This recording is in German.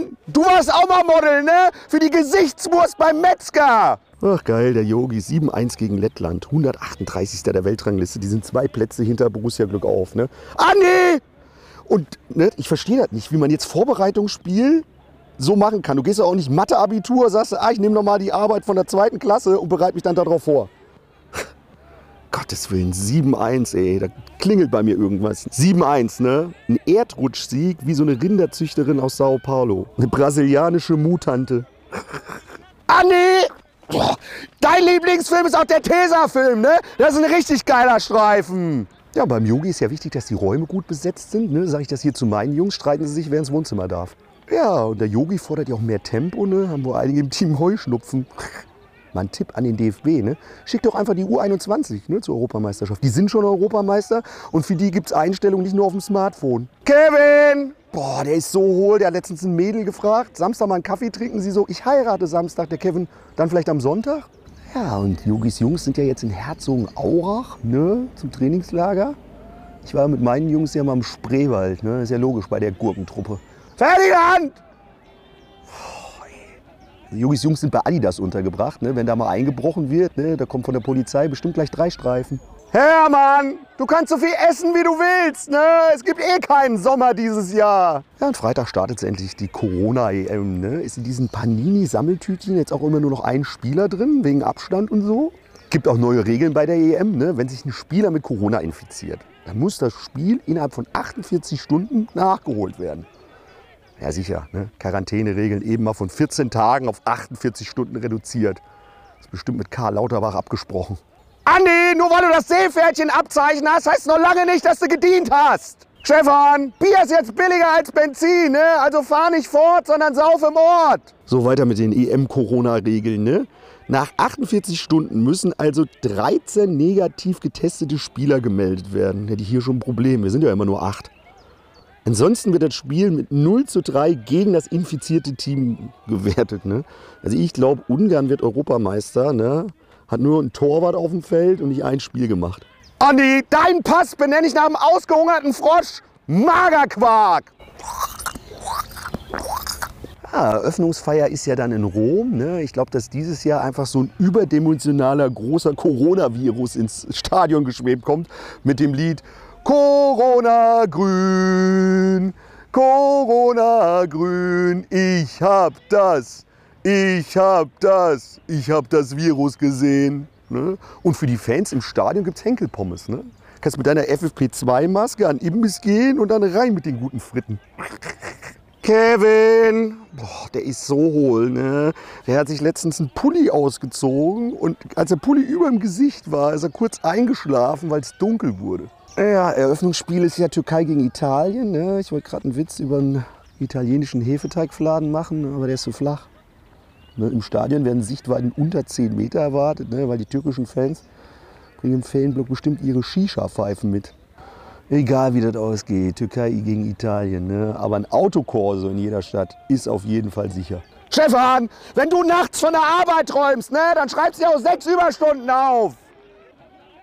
Stefan, du warst auch mal Model, ne? Für die Gesichtswurst beim Metzger. Ach geil, der Yogi. 7-1 gegen Lettland. 138. der Weltrangliste. Die sind zwei Plätze hinter Borussia Glück auf, ne? Nee! Und ne, ich verstehe das nicht, wie man jetzt Vorbereitungsspiel so machen kann. Du gehst ja auch nicht Mathe-Abitur, sagst, ah, ich nehme nochmal die Arbeit von der zweiten Klasse und bereite mich dann darauf vor. Gottes Willen, 7-1, ey, da klingelt bei mir irgendwas. 7-1, ne? Ein Erdrutschsieg wie so eine Rinderzüchterin aus Sao Paulo. Eine brasilianische Mutante. nee! Boah, dein Lieblingsfilm ist auch der Tesa-Film, ne? Das ist ein richtig geiler Streifen. Ja, beim Yogi ist ja wichtig, dass die Räume gut besetzt sind. Ne? Sage ich das hier zu meinen Jungs, streiten sie sich, wer ins Wohnzimmer darf. Ja, und der Yogi fordert ja auch mehr Tempo, ne? Haben wohl einige im Team Heuschnupfen. Mal ein Tipp an den DFB, ne? Schickt doch einfach die U21 ne, zur Europameisterschaft. Die sind schon Europameister und für die gibt es Einstellungen nicht nur auf dem Smartphone. Kevin! Boah, der ist so hohl. Der hat letztens ein Mädel gefragt. Samstag mal einen Kaffee trinken. Sie so, ich heirate Samstag. Der Kevin, dann vielleicht am Sonntag? Ja, und Yogis Jungs sind ja jetzt in Herzogenaurach, ne, zum Trainingslager. Ich war mit meinen Jungs ja mal im Spreewald, ne, ist ja logisch bei der Gurkentruppe. Ferdinand! Die Jogis Jungs sind bei Adidas untergebracht. Ne? Wenn da mal eingebrochen wird, ne? da kommt von der Polizei bestimmt gleich drei Streifen. Hermann, du kannst so viel essen, wie du willst. Ne? Es gibt eh keinen Sommer dieses Jahr. Ja, und Freitag startet endlich die Corona-EM. Ne? Ist in diesen Panini-Sammeltütchen jetzt auch immer nur noch ein Spieler drin, wegen Abstand und so? Gibt auch neue Regeln bei der EM. Ne? Wenn sich ein Spieler mit Corona infiziert, dann muss das Spiel innerhalb von 48 Stunden nachgeholt werden. Ja, sicher. Ne? Quarantäneregeln eben mal von 14 Tagen auf 48 Stunden reduziert. Das ist bestimmt mit Karl Lauterbach abgesprochen. Andi, nur weil du das Seepferdchen abzeichen hast, heißt noch lange nicht, dass du gedient hast. Stefan, Bier ist jetzt billiger als Benzin, ne? Also fahr nicht fort, sondern sauf im Ort. So weiter mit den EM-Corona-Regeln, ne? Nach 48 Stunden müssen also 13 negativ getestete Spieler gemeldet werden. Hätte ich hier schon ein Problem. Wir sind ja immer nur acht. Ansonsten wird das Spiel mit 0 zu 3 gegen das infizierte Team gewertet. Ne? Also ich glaube, Ungarn wird Europameister. Ne? Hat nur ein Torwart auf dem Feld und nicht ein Spiel gemacht. Andi, deinen Pass benenne ich nach einem ausgehungerten Frosch Magerquark. Ja, Eröffnungsfeier ist ja dann in Rom. Ne? Ich glaube, dass dieses Jahr einfach so ein überdimensionaler, großer Coronavirus ins Stadion geschwebt kommt mit dem Lied Corona grün, Corona grün, ich hab das, ich hab das, ich hab das Virus gesehen. Ne? Und für die Fans im Stadion gibt's Henkelpommes. Ne? Kannst mit deiner FFP2-Maske an Imbiss gehen und dann rein mit den guten Fritten. Kevin, Boah, der ist so hohl, ne? Der hat sich letztens einen Pulli ausgezogen und als der Pulli über dem Gesicht war, ist er kurz eingeschlafen, weil es dunkel wurde. Ja, Eröffnungsspiel ist ja Türkei gegen Italien. Ne? Ich wollte gerade einen Witz über einen italienischen Hefeteigfladen machen, aber der ist zu flach. Ne? Im Stadion werden Sichtweiten unter 10 Meter erwartet, ne? weil die türkischen Fans bringen im Fanblock bestimmt ihre Shisha-Pfeifen mit. Egal wie das ausgeht, Türkei gegen Italien. Ne? Aber ein Autokorso in jeder Stadt ist auf jeden Fall sicher. Stefan, wenn du nachts von der Arbeit träumst, ne, dann schreibst du dir auch sechs Überstunden auf.